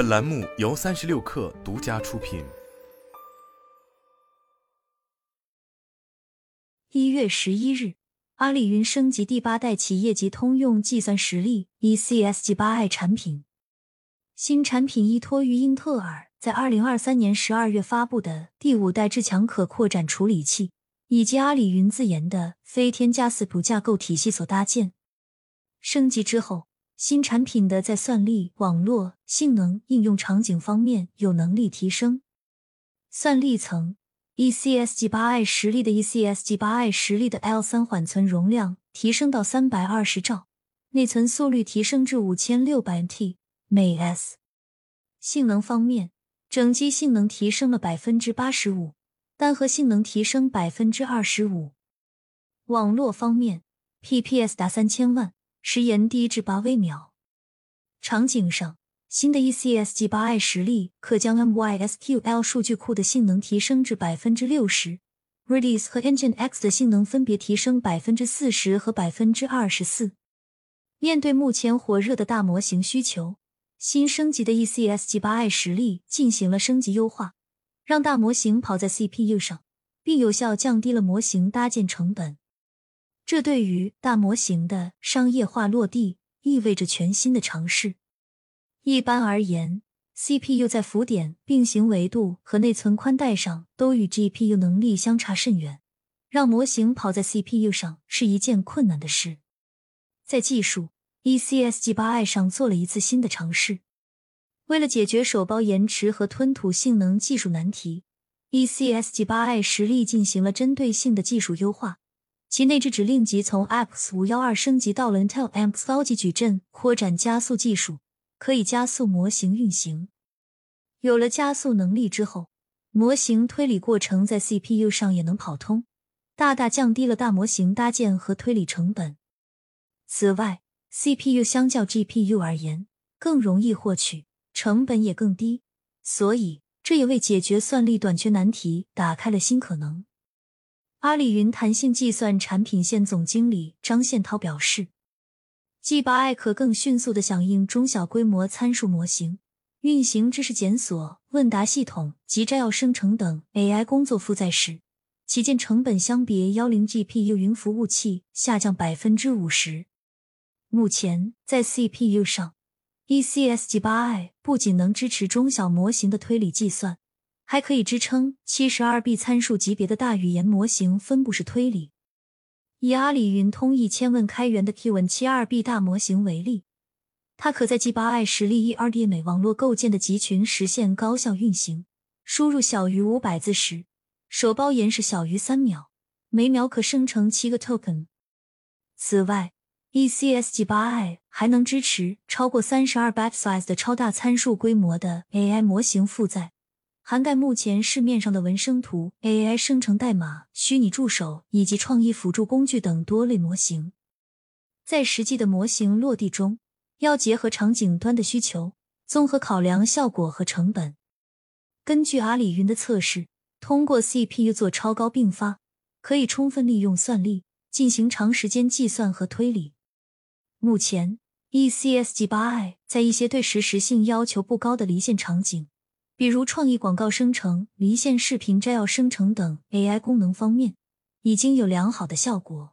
本栏目由三十六氪独家出品。一月十一日，阿里云升级第八代企业级通用计算实力 ECSG 八 i 产品。新产品依托于英特尔在二零二三年十二月发布的第五代至强可扩展处理器，以及阿里云自研的飞天加斯普架构体系所搭建。升级之后，新产品的在算力、网络、性能、应用场景方面有能力提升。算力层。ECSG 八 i 实力的 ECSG 八 i 实力的 L 三缓存容量提升到三百二十兆，内存速率提升至五千六百 T 每 s。性能方面，整机性能提升了百分之八十五，单核性能提升百分之二十五。网络方面，PPS 达三千万，时延低至八微秒。场景上。新的 ECSG 八 i 实力可将 MySQL 数据库的性能提升至百分之六十，Redis 和 Engine X 的性能分别提升百分之四十和百分之二十四。面对目前火热的大模型需求，新升级的 ECSG 八 i 实力进行了升级优化，让大模型跑在 CPU 上，并有效降低了模型搭建成本。这对于大模型的商业化落地意味着全新的尝试。一般而言，CPU 在浮点、并行维度和内存宽带上都与 GPU 能力相差甚远，让模型跑在 CPU 上是一件困难的事。在技术 ECSG 八 i 上做了一次新的尝试，为了解决手包延迟和吞吐性能技术难题，ECSG 八 i 实力进行了针对性的技术优化，其内置指令集从 X 五幺二升级到了 Intel Amps 高级矩阵扩展加速技术。可以加速模型运行。有了加速能力之后，模型推理过程在 CPU 上也能跑通，大大降低了大模型搭建和推理成本。此外，CPU 相较 GPU 而言更容易获取，成本也更低，所以这也为解决算力短缺难题打开了新可能。阿里云弹性计算产品线总经理张宪涛表示。G 八 i 可更迅速的响应中小规模参数模型运行知识检索、问答系统及摘要生成等 AI 工作负载时，旗舰成本相比幺零 GPU 云服务器下降百分之五十。目前在 CPU 上，ECSG 八 i 不仅能支持中小模型的推理计算，还可以支撑七十二 B 参数级别的大语言模型分布式推理。以阿里云通义千问开源的 Qwen 七二 B 大模型为例，它可在 G 八 i 实力 E r d m 网络构建的集群实现高效运行。输入小于五百字时，首包延时小于三秒，每秒可生成七个 token。此外，ECSG 八 i 还能支持超过三十二 byte size 的超大参数规模的 AI 模型负载。涵盖目前市面上的文生图、AI 生成代码、虚拟助手以及创意辅助工具等多类模型，在实际的模型落地中，要结合场景端的需求，综合考量效果和成本。根据阿里云的测试，通过 CPU 做超高并发，可以充分利用算力进行长时间计算和推理。目前，ECSG 八 i 在一些对实时性要求不高的离线场景。比如创意广告生成、离线视频摘要生成等 AI 功能方面，已经有良好的效果。